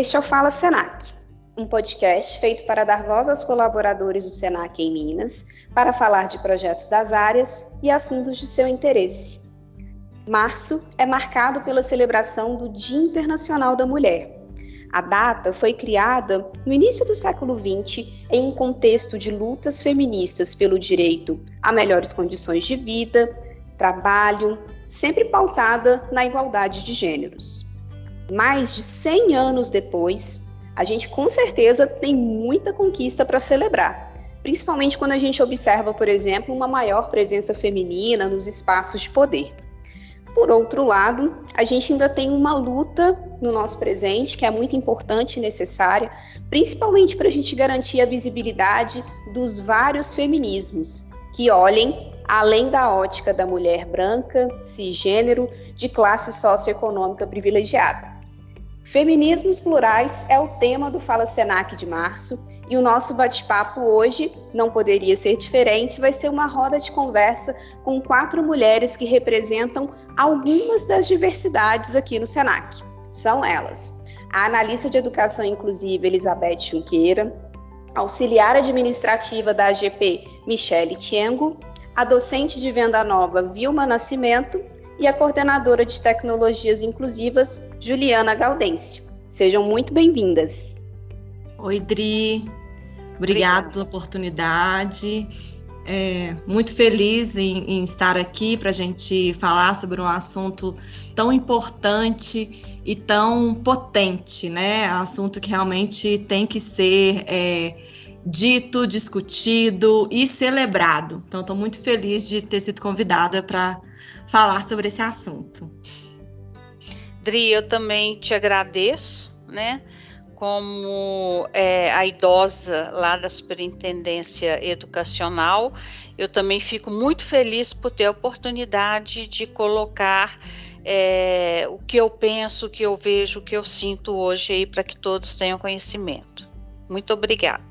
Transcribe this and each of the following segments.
Este é o Fala Senac, um podcast feito para dar voz aos colaboradores do Senac em Minas, para falar de projetos das áreas e assuntos de seu interesse. Março é marcado pela celebração do Dia Internacional da Mulher. A data foi criada no início do século XX em um contexto de lutas feministas pelo direito a melhores condições de vida, trabalho, sempre pautada na igualdade de gêneros. Mais de 100 anos depois, a gente com certeza tem muita conquista para celebrar, principalmente quando a gente observa, por exemplo, uma maior presença feminina nos espaços de poder. Por outro lado, a gente ainda tem uma luta no nosso presente que é muito importante e necessária, principalmente para a gente garantir a visibilidade dos vários feminismos que olhem além da ótica da mulher branca, cisgênero, de classe socioeconômica privilegiada. Feminismos plurais é o tema do Fala Senac de março e o nosso bate-papo hoje não poderia ser diferente, vai ser uma roda de conversa com quatro mulheres que representam algumas das diversidades aqui no Senac. São elas: a analista de educação inclusiva Elizabeth Junqueira, auxiliar administrativa da AGP Michele Tiengo, a docente de venda nova Vilma Nascimento e a coordenadora de tecnologias inclusivas Juliana Gaudêncio. Sejam muito bem-vindas. Oi, Dri. Obrigada pela oportunidade. É, muito feliz em, em estar aqui para a gente falar sobre um assunto tão importante e tão potente, né? Assunto que realmente tem que ser é, dito, discutido e celebrado. Então, estou muito feliz de ter sido convidada para falar sobre esse assunto. Dri, eu também te agradeço, né? como é, a idosa lá da Superintendência Educacional, eu também fico muito feliz por ter a oportunidade de colocar é, o que eu penso, o que eu vejo, o que eu sinto hoje aí para que todos tenham conhecimento. Muito obrigada.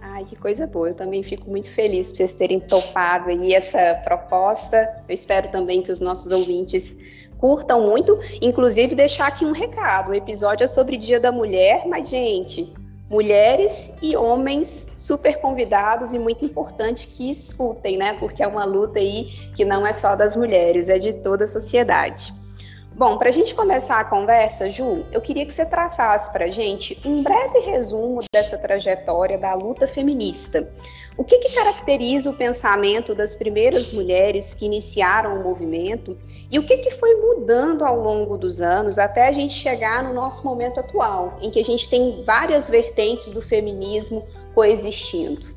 Ai, que coisa boa. Eu também fico muito feliz por vocês terem topado aí essa proposta. Eu espero também que os nossos ouvintes curtam muito, inclusive deixar aqui um recado. O episódio é sobre Dia da Mulher, mas gente, mulheres e homens super convidados e muito importante que escutem, né? Porque é uma luta aí que não é só das mulheres, é de toda a sociedade. Bom, para a gente começar a conversa, Ju, eu queria que você traçasse para a gente um breve resumo dessa trajetória da luta feminista. O que, que caracteriza o pensamento das primeiras mulheres que iniciaram o movimento e o que, que foi mudando ao longo dos anos até a gente chegar no nosso momento atual, em que a gente tem várias vertentes do feminismo coexistindo?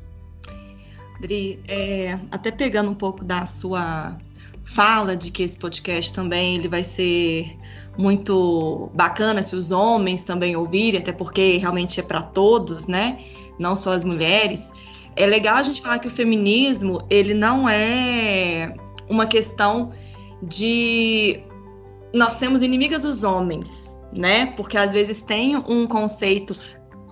Dri, é, até pegando um pouco da sua fala de que esse podcast também ele vai ser muito bacana se os homens também ouvirem, até porque realmente é para todos, né? Não só as mulheres é legal a gente falar que o feminismo ele não é uma questão de nós sermos inimigas dos homens, né? Porque às vezes tem um conceito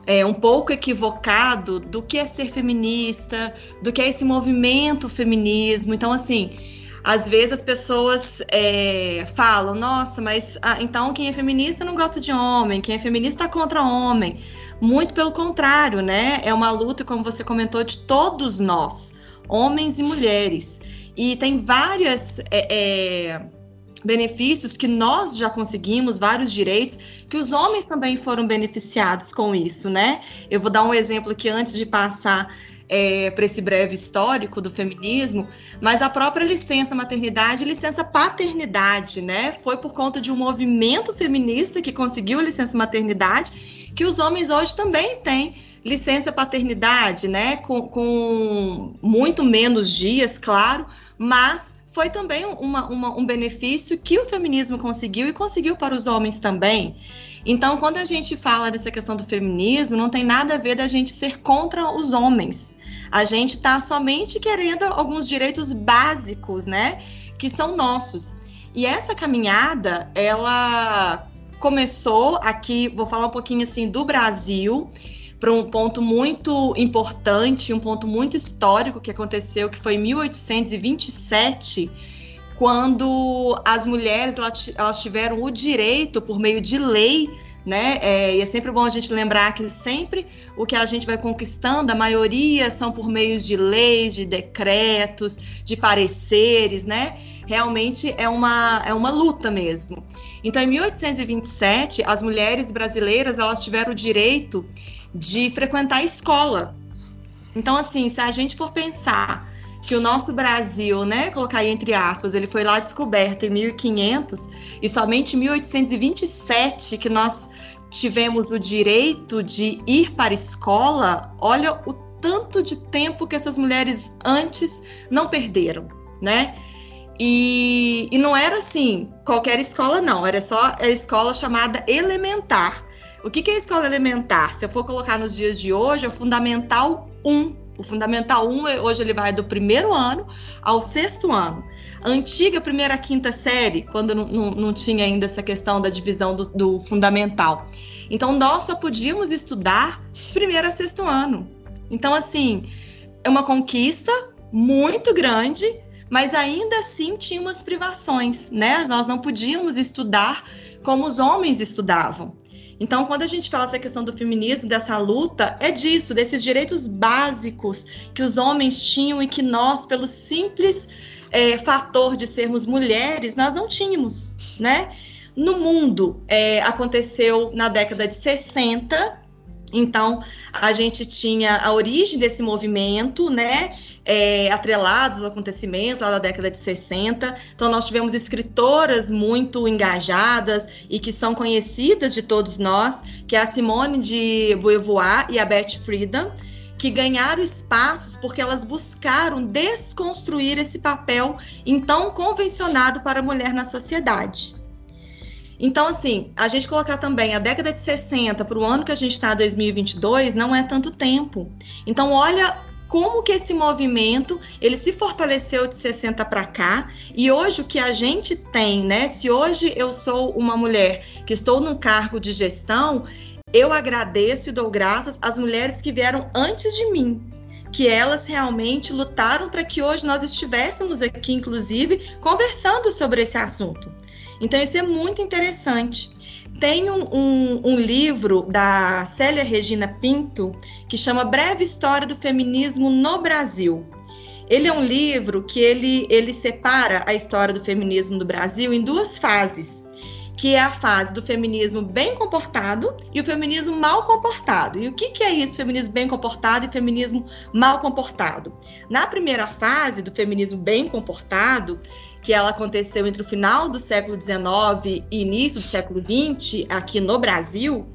é, um pouco equivocado do que é ser feminista, do que é esse movimento feminismo. Então, assim, às vezes as pessoas é, falam, nossa, mas ah, então quem é feminista não gosta de homem, quem é feminista tá contra homem. Muito pelo contrário, né? É uma luta, como você comentou, de todos nós, homens e mulheres. E tem várias. É, é, benefícios que nós já conseguimos, vários direitos, que os homens também foram beneficiados com isso, né? Eu vou dar um exemplo aqui antes de passar é, para esse breve histórico do feminismo, mas a própria licença maternidade licença paternidade, né? Foi por conta de um movimento feminista que conseguiu a licença maternidade, que os homens hoje também têm licença paternidade, né? Com, com muito menos dias, claro, mas foi também uma, uma, um benefício que o feminismo conseguiu e conseguiu para os homens também. Então, quando a gente fala dessa questão do feminismo, não tem nada a ver da gente ser contra os homens. A gente está somente querendo alguns direitos básicos, né, que são nossos. E essa caminhada, ela começou aqui, vou falar um pouquinho assim do Brasil, para um ponto muito importante, um ponto muito histórico que aconteceu, que foi em 1827, quando as mulheres elas tiveram o direito, por meio de lei, né? É, e é sempre bom a gente lembrar que sempre o que a gente vai conquistando, a maioria são por meios de leis, de decretos, de pareceres, né? Realmente é uma, é uma luta mesmo. Então, em 1827, as mulheres brasileiras elas tiveram o direito de frequentar a escola. Então, assim, se a gente for pensar que o nosso Brasil, né, colocar entre aspas, ele foi lá descoberto em 1500 e somente em 1827 que nós tivemos o direito de ir para a escola, olha o tanto de tempo que essas mulheres antes não perderam, né? E, e não era assim, qualquer escola não, era só a escola chamada elementar. O que, que é escola elementar? Se eu for colocar nos dias de hoje, é o Fundamental 1, o Fundamental 1, hoje ele vai do primeiro ano ao sexto ano. A antiga primeira quinta série, quando não, não, não tinha ainda essa questão da divisão do, do, fundamental. Então, nós só podíamos estudar primeiro a sexto ano. Então, assim, é uma conquista muito grande, mas ainda assim tinha umas privações, né? Nós não podíamos estudar como os homens estudavam. Então, quando a gente fala essa questão do feminismo, dessa luta, é disso, desses direitos básicos que os homens tinham e que nós, pelo simples é, fator de sermos mulheres, nós não tínhamos, né? No mundo, é, aconteceu na década de 60, então, a gente tinha a origem desse movimento, né, é, atrelados aos acontecimentos lá da década de 60. Então, nós tivemos escritoras muito engajadas e que são conhecidas de todos nós, que é a Simone de Beauvoir e a Beth Friedan, que ganharam espaços porque elas buscaram desconstruir esse papel então convencionado para a mulher na sociedade. Então, assim, a gente colocar também a década de 60 para o ano que a gente está, 2022, não é tanto tempo. Então, olha como que esse movimento ele se fortaleceu de 60 para cá e hoje o que a gente tem, né? Se hoje eu sou uma mulher que estou num cargo de gestão, eu agradeço e dou graças às mulheres que vieram antes de mim, que elas realmente lutaram para que hoje nós estivéssemos aqui, inclusive, conversando sobre esse assunto. Então, isso é muito interessante. Tem um, um, um, livro da Célia Regina Pinto que chama Breve História do Feminismo no Brasil. Ele é um livro que ele, ele separa a história do feminismo no Brasil em duas fases que é a fase do feminismo bem comportado e o feminismo mal comportado. E o que, que é isso, feminismo bem comportado e feminismo mal comportado? Na primeira fase do feminismo bem comportado, que ela aconteceu entre o final do século XIX e início do século XX, aqui no Brasil,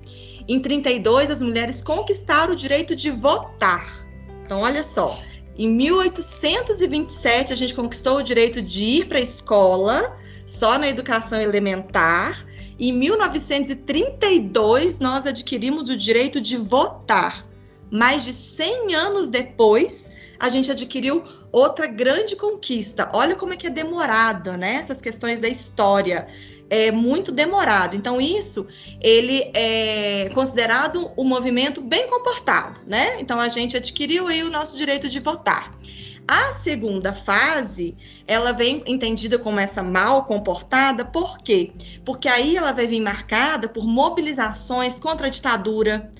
em 32 as mulheres conquistaram o direito de votar. Então, olha só, em 1827 a gente conquistou o direito de ir para a escola só na educação elementar. Em 1932 nós adquirimos o direito de votar. Mais de 100 anos depois, a gente adquiriu outra grande conquista. Olha como é que é demorado, né? Essas questões da história. É muito demorado. Então, isso ele é considerado um movimento bem comportado, né? Então, a gente adquiriu aí o nosso direito de votar. A segunda fase, ela vem entendida como essa mal comportada, por quê? Porque aí ela vai vir marcada por mobilizações contra a ditadura,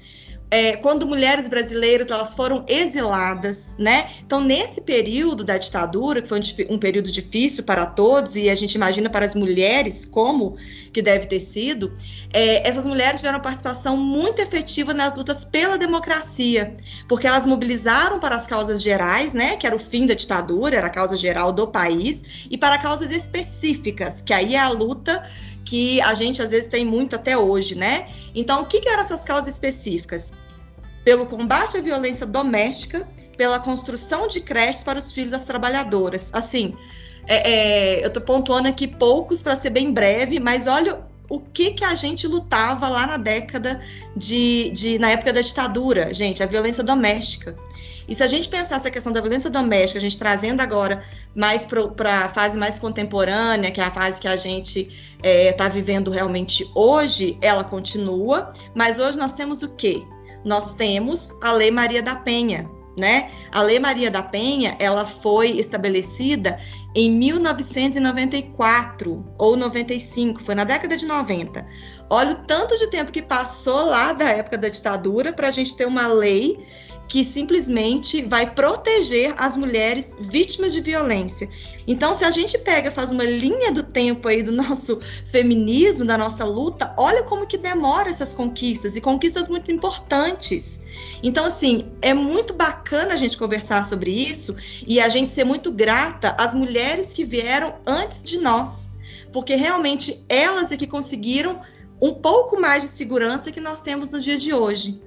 é, quando mulheres brasileiras elas foram exiladas, né? Então nesse período da ditadura, que foi um, um, período difícil para todos e a gente imagina para as mulheres como que deve ter sido, é, essas mulheres tiveram participação muito efetiva nas lutas pela democracia, porque elas mobilizaram para as causas gerais, né? Que era o fim da ditadura, era a causa geral do país, e para causas específicas, que aí é a luta que a gente às vezes tem muito até hoje, né? Então, o que, que eram essas causas específicas? Pelo combate à violência doméstica, pela construção de creches para os filhos das trabalhadoras. Assim, é, é, eu estou pontuando aqui poucos para ser bem breve, mas olha o que que a gente lutava lá na década de, de na época da ditadura, gente, a violência doméstica. E se a gente pensar essa questão da violência doméstica, a gente trazendo agora mais para a fase mais contemporânea, que é a fase que a gente está é, tá vivendo realmente hoje, ela continua, mas hoje nós temos o quê? Nós temos a Lei Maria da Penha, né? A Lei Maria da Penha, ela foi estabelecida em 1994 ou 95, foi na década de 90. Olha o tanto de tempo que passou lá da época da ditadura para a gente ter uma lei que simplesmente vai proteger as mulheres vítimas de violência. Então, se a gente pega, faz uma linha do tempo aí do nosso feminismo, da nossa luta, olha como que demora essas conquistas e conquistas muito importantes. Então, assim, é muito bacana a gente conversar sobre isso e a gente ser muito grata às mulheres que vieram antes de nós, porque realmente elas é que conseguiram um pouco mais de segurança que nós temos nos dias de hoje.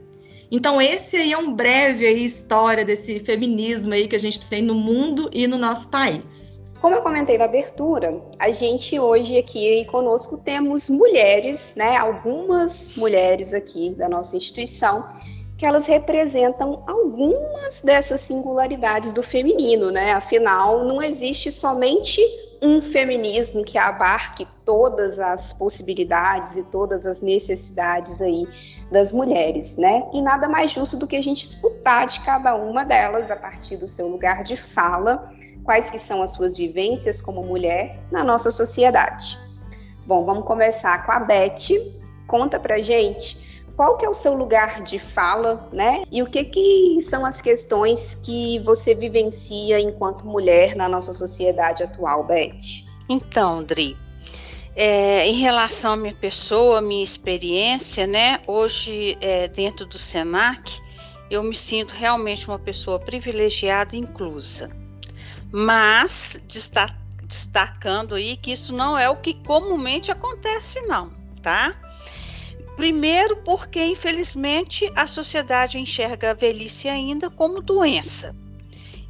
Então, esse aí é um breve aí, história desse feminismo aí que a gente tem no mundo e no nosso país. Como eu comentei na abertura, a gente hoje aqui conosco temos mulheres, né? Algumas mulheres aqui da nossa instituição que elas representam algumas dessas singularidades do feminino, né? Afinal, não existe somente um feminismo que abarque todas as possibilidades e todas as necessidades aí das mulheres, né? E nada mais justo do que a gente escutar de cada uma delas a partir do seu lugar de fala, quais que são as suas vivências como mulher na nossa sociedade. Bom, vamos começar com a Beth. Conta pra gente qual que é o seu lugar de fala, né? E o que que são as questões que você vivencia enquanto mulher na nossa sociedade atual, Beth? Então, Dri, é, em relação à minha pessoa, à minha experiência, né? Hoje, é, dentro do SENAC, eu me sinto realmente uma pessoa privilegiada e inclusa. Mas, destacando aí que isso não é o que comumente acontece, não, tá? Primeiro, porque infelizmente a sociedade enxerga a velhice ainda como doença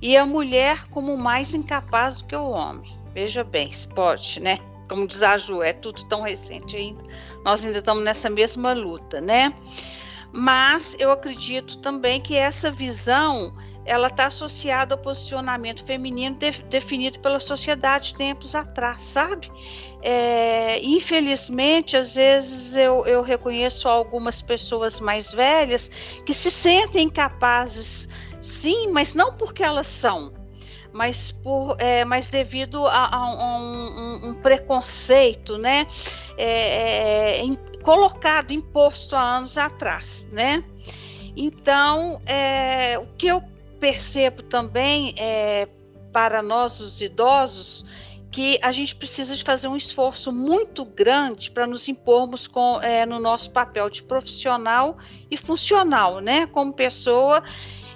e a mulher como mais incapaz do que o homem. Veja bem, esporte, né? Como diz a Ju, é tudo tão recente ainda. Nós ainda estamos nessa mesma luta, né? Mas eu acredito também que essa visão ela está associada ao posicionamento feminino de, definido pela sociedade tempos atrás, sabe? É, infelizmente, às vezes eu, eu reconheço algumas pessoas mais velhas que se sentem capazes, sim, mas não porque elas são, mas, por, é, mas devido a, a, um, um, preconceito, né, é, é, em, colocado, imposto há anos atrás, né. Então, é, o que eu percebo também é, para nós, os idosos, que a gente precisa de fazer um esforço muito grande para nos impormos com, é, no nosso papel de profissional e funcional, né, como pessoa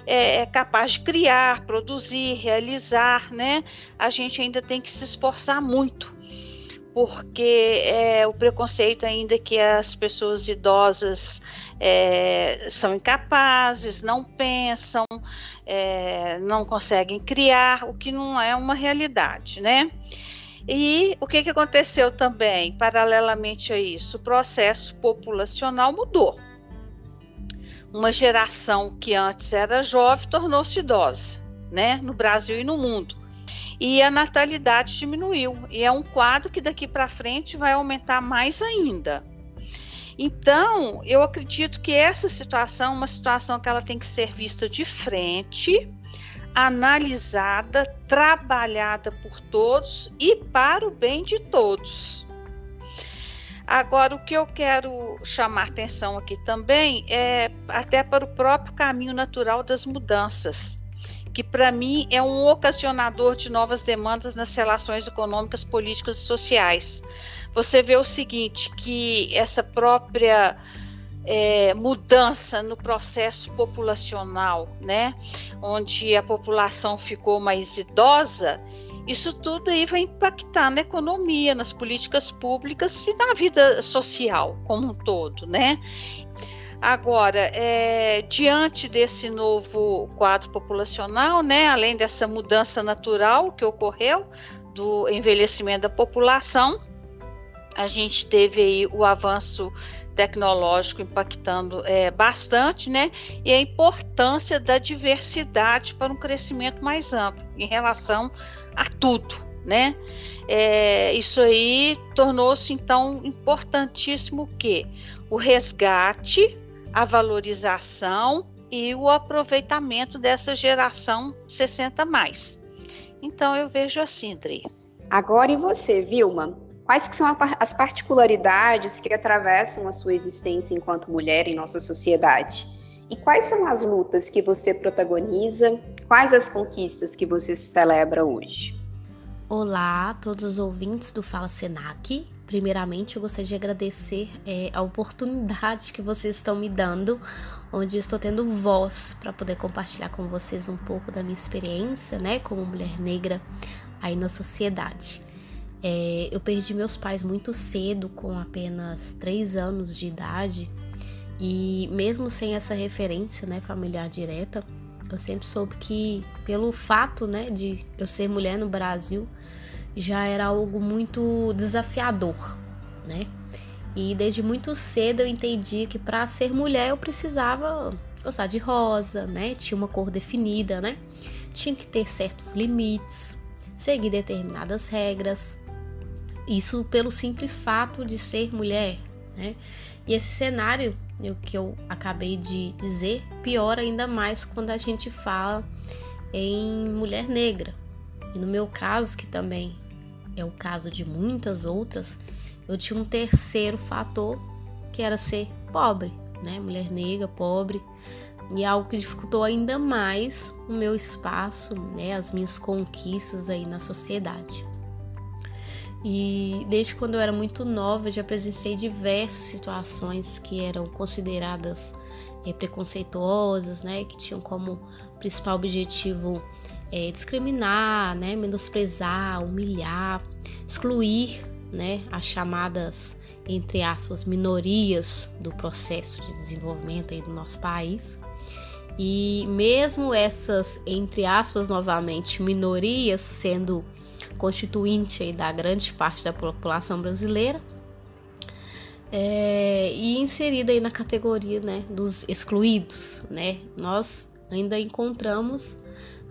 é, é capaz de criar, produzir, realizar, né? A gente ainda tem que se esforçar muito, porque é, o preconceito ainda que as pessoas idosas é, são incapazes, não pensam, é, não conseguem criar, o que não é uma realidade, né? E o que, que aconteceu também, paralelamente a isso? O processo populacional mudou uma geração que antes era jovem tornou-se idosa, né, no Brasil e no mundo. E a natalidade diminuiu, e é um quadro que daqui para frente vai aumentar mais ainda. Então, eu acredito que essa situação é uma situação que ela tem que ser vista de frente, analisada, trabalhada por todos e para o bem de todos. Agora, o que eu quero chamar atenção aqui também é até para o próprio caminho natural das mudanças, que para mim é um ocasionador de novas demandas nas relações econômicas, políticas e sociais. Você vê o seguinte, que essa própria é, mudança no processo populacional, né, onde a população ficou mais idosa, isso tudo aí vai impactar na economia, nas políticas públicas e na vida social como um todo, né? Agora, é, diante desse novo quadro populacional, né, além dessa mudança natural que ocorreu do envelhecimento da população, a gente teve aí o avanço tecnológico impactando é, bastante, né? E a importância da diversidade para um crescimento mais amplo em relação a tudo, né? É, isso aí tornou-se então importantíssimo que o resgate, a valorização e o aproveitamento dessa geração 60 mais. Então eu vejo assim, Dri. Agora e você, Vilma? Quais que são as particularidades que atravessam a sua existência enquanto mulher em nossa sociedade? E quais são as lutas que você protagoniza? Quais as conquistas que você celebra hoje? Olá a todos os ouvintes do Fala Senac. Primeiramente, eu gostaria de agradecer é, a oportunidade que vocês estão me dando, onde estou tendo voz para poder compartilhar com vocês um pouco da minha experiência, né, como mulher negra aí na sociedade. É, eu perdi meus pais muito cedo, com apenas três anos de idade, e mesmo sem essa referência, né, familiar direta, eu sempre soube que, pelo fato, né, de eu ser mulher no Brasil, já era algo muito desafiador, né? E desde muito cedo eu entendi que para ser mulher eu precisava gostar de rosa, né? Tinha uma cor definida, né? Tinha que ter certos limites, seguir determinadas regras. Isso pelo simples fato de ser mulher, né? E esse cenário, o que eu acabei de dizer, piora ainda mais quando a gente fala em mulher negra. E no meu caso, que também é o caso de muitas outras, eu tinha um terceiro fator que era ser pobre, né? Mulher negra, pobre, e é algo que dificultou ainda mais o meu espaço, né? As minhas conquistas aí na sociedade. E desde quando eu era muito nova, já presenciei diversas situações que eram consideradas é, preconceituosas, né? Que tinham como principal objetivo é, discriminar, né, menosprezar, humilhar, excluir né, as chamadas, entre aspas, minorias do processo de desenvolvimento aí do nosso país. E mesmo essas, entre aspas, novamente, minorias sendo constituinte da grande parte da população brasileira, é, e inserida aí na categoria né, dos excluídos, né? Nós ainda encontramos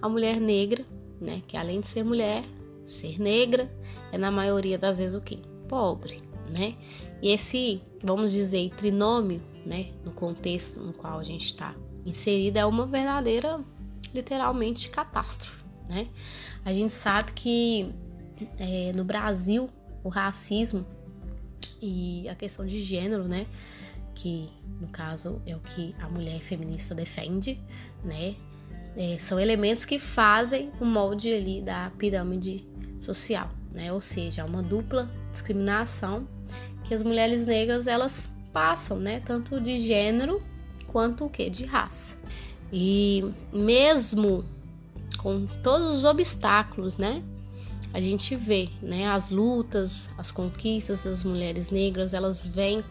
a mulher negra, né? Que além de ser mulher, ser negra é na maioria das vezes o quê? Pobre, né? E esse, vamos dizer, trinômio, né? No contexto no qual a gente está inserida é uma verdadeira, literalmente, catástrofe, né? A gente sabe que é, no Brasil o racismo e a questão de gênero, né? Que no caso é o que a mulher feminista defende, né? é, são elementos que fazem o molde ali da pirâmide social, né? Ou seja, uma dupla discriminação que as mulheres negras elas passam, né? Tanto de gênero quanto o que de raça. E mesmo com todos os obstáculos, né? A gente vê, né? As lutas, as conquistas das mulheres negras, elas vêm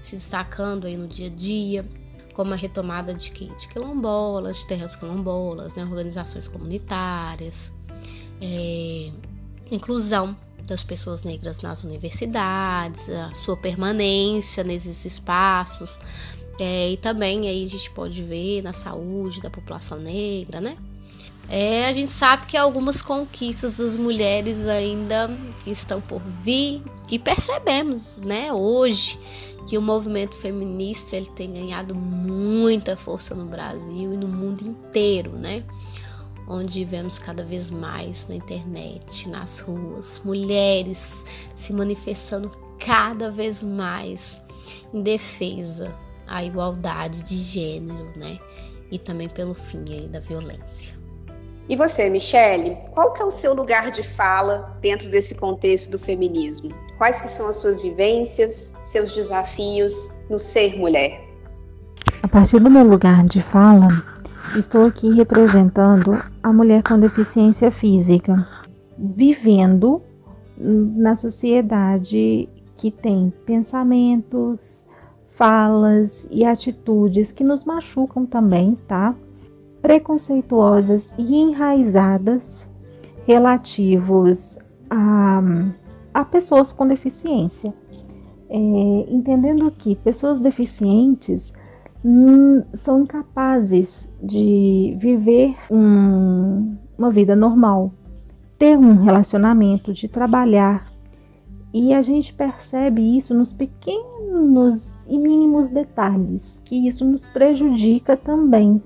se destacando aí no dia a dia, como a retomada de, de quilombolas, de terras quilombolas, né, organizações comunitárias, é, inclusão das pessoas negras nas universidades, a sua permanência nesses espaços, é, e também aí a gente pode ver na saúde da população negra, né? É, a gente sabe que algumas conquistas das mulheres ainda estão por vir e percebemos, né, hoje que o movimento feminista ele tem ganhado muita força no Brasil e no mundo inteiro, né? Onde vemos cada vez mais na internet, nas ruas, mulheres se manifestando cada vez mais em defesa à igualdade de gênero, né? E também pelo fim aí da violência. E você, Michele, qual que é o seu lugar de fala dentro desse contexto do feminismo? Quais que são as suas vivências, seus desafios no ser mulher? A partir do meu lugar de fala, estou aqui representando a mulher com deficiência física, vivendo na sociedade que tem pensamentos, falas e atitudes que nos machucam também, tá? Preconceituosas e enraizadas relativos a, a pessoas com deficiência. É, entendendo que pessoas deficientes hum, são incapazes de viver um, uma vida normal, ter um relacionamento, de trabalhar. E a gente percebe isso nos pequenos e mínimos detalhes, que isso nos prejudica também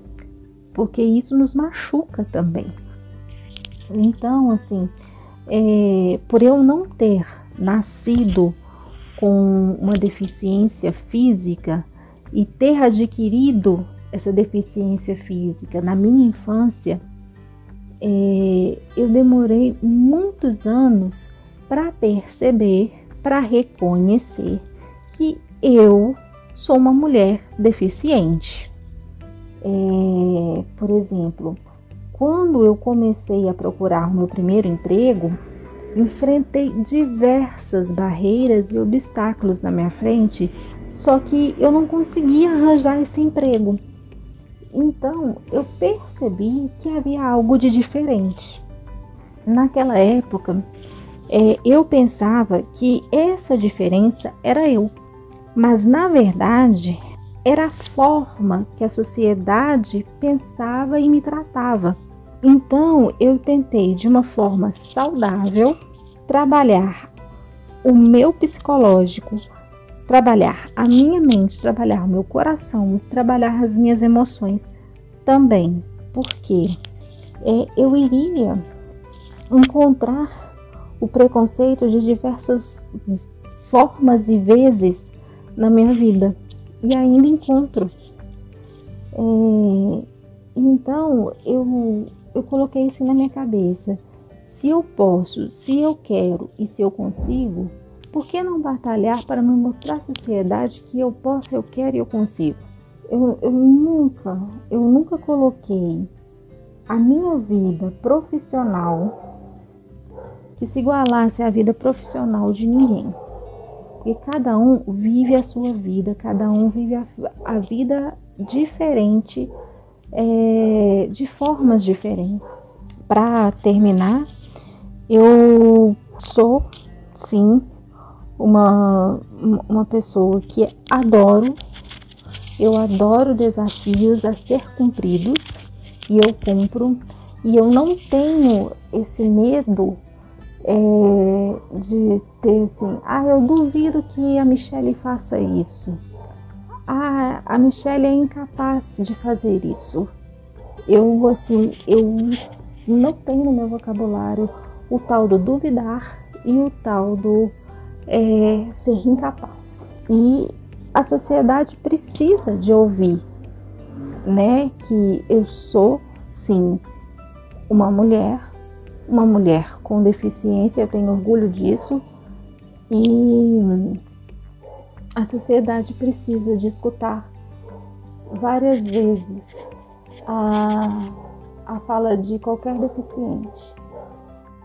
porque isso nos machuca também. Então, assim, é, por eu não ter nascido com uma deficiência física e ter adquirido essa deficiência física na minha infância, é, eu demorei muitos anos para perceber, para reconhecer que eu sou uma mulher deficiente. É, por exemplo, quando eu comecei a procurar o meu primeiro emprego, enfrentei diversas barreiras e obstáculos na minha frente, só que eu não conseguia arranjar esse emprego. Então eu percebi que havia algo de diferente. Naquela época, é, eu pensava que essa diferença era eu, mas na verdade era a forma que a sociedade pensava e me tratava. Então eu tentei de uma forma saudável trabalhar o meu psicológico, trabalhar a minha mente, trabalhar o meu coração, trabalhar as minhas emoções também, porque é, eu iria encontrar o preconceito de diversas formas e vezes na minha vida e ainda encontro. É, então eu, eu coloquei isso na minha cabeça. Se eu posso, se eu quero e se eu consigo, por que não batalhar para me mostrar à sociedade que eu posso, eu quero e eu consigo? Eu, eu nunca, eu nunca coloquei a minha vida profissional que se igualasse à vida profissional de ninguém. Porque cada um vive a sua vida, cada um vive a, a vida diferente, é, de formas diferentes. Para terminar, eu sou, sim, uma, uma pessoa que adoro, eu adoro desafios a ser cumpridos e eu cumpro, e eu não tenho esse medo é, de ter assim, ah, eu duvido que a Michelle faça isso. Ah, a Michelle é incapaz de fazer isso. Eu, assim, eu não tenho no meu vocabulário o tal do duvidar e o tal do é, ser incapaz. E a sociedade precisa de ouvir, né, que eu sou, sim, uma mulher uma mulher com deficiência, eu tenho orgulho disso. E a sociedade precisa de escutar várias vezes a, a fala de qualquer deficiente.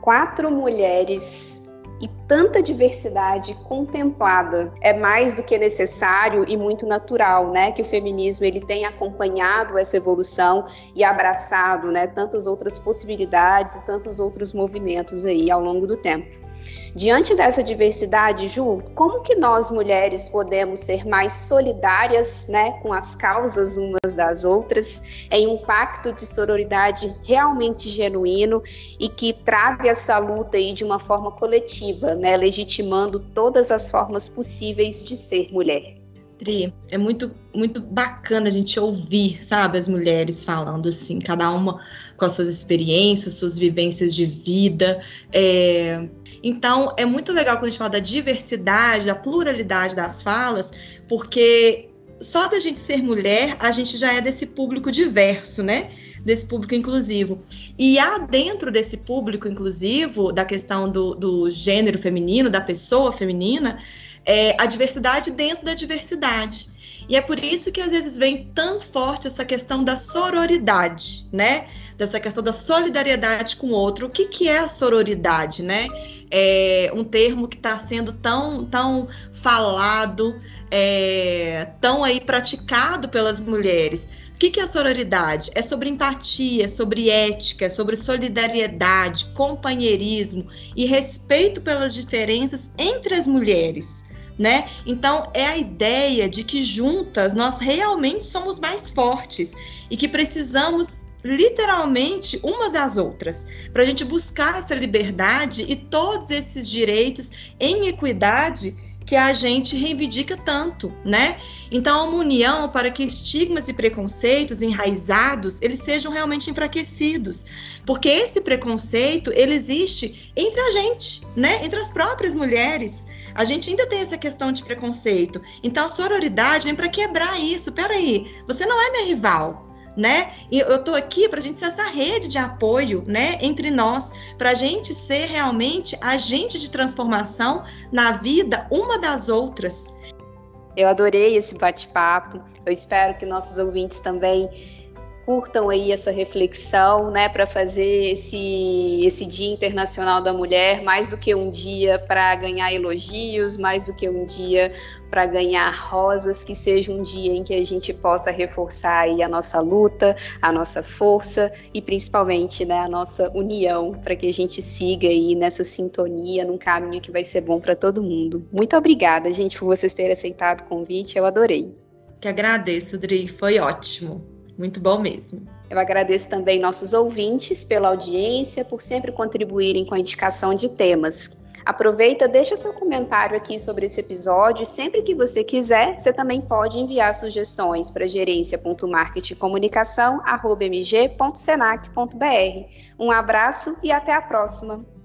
Quatro mulheres e tanta diversidade contemplada é mais do que necessário e muito natural, né, que o feminismo ele tem acompanhado essa evolução e abraçado, né, tantas outras possibilidades e tantos outros movimentos aí ao longo do tempo. Diante dessa diversidade, Ju, como que nós mulheres podemos ser mais solidárias, né, com as causas umas das outras, em um pacto de sororidade realmente genuíno e que trave essa luta aí de uma forma coletiva, né, legitimando todas as formas possíveis de ser mulher? Tri, é muito, muito bacana a gente ouvir, sabe, as mulheres falando assim, cada uma com as suas experiências, suas vivências de vida. É... Então, é muito legal quando a gente fala da diversidade, da pluralidade das falas, porque só da gente ser mulher, a gente já é desse público diverso, né? Desse público inclusivo. E há dentro desse público inclusivo, da questão do, do gênero feminino, da pessoa feminina, é, a diversidade dentro da diversidade. E é por isso que às vezes vem tão forte essa questão da sororidade, né? Dessa questão da solidariedade com o outro. O que, que é a sororidade, né? É um termo que está sendo tão, tão falado, é, tão aí praticado pelas mulheres. O que, que é a sororidade? É sobre empatia, é sobre ética, é sobre solidariedade, companheirismo e respeito pelas diferenças entre as mulheres né? Então é a ideia de que juntas nós realmente somos mais fortes e que precisamos literalmente uma das outras para a gente buscar essa liberdade e todos esses direitos em equidade que a gente reivindica tanto, né? Então, uma união para que estigmas e preconceitos enraizados, eles sejam realmente enfraquecidos. Porque esse preconceito, ele existe entre a gente, né? Entre as próprias mulheres. A gente ainda tem essa questão de preconceito. Então, a sororidade vem para quebrar isso. Peraí, você não é minha rival, né? E eu estou aqui para a gente ser essa rede de apoio, né, entre nós, para a gente ser realmente agente de transformação na vida uma das outras. Eu adorei esse bate-papo. Eu espero que nossos ouvintes também curtam aí essa reflexão, né, para fazer esse, esse Dia Internacional da Mulher mais do que um dia para ganhar elogios, mais do que um dia para ganhar rosas, que seja um dia em que a gente possa reforçar aí a nossa luta, a nossa força e principalmente, né, a nossa união, para que a gente siga aí nessa sintonia, num caminho que vai ser bom para todo mundo. Muito obrigada, gente, por vocês terem aceitado o convite, eu adorei. Que agradeço, Dri, foi ótimo. Muito bom mesmo. Eu agradeço também nossos ouvintes pela audiência, por sempre contribuírem com a indicação de temas. Aproveita, deixa seu comentário aqui sobre esse episódio. Sempre que você quiser, você também pode enviar sugestões para gerência.marketingcomunicação.mg.senac.br. Um abraço e até a próxima!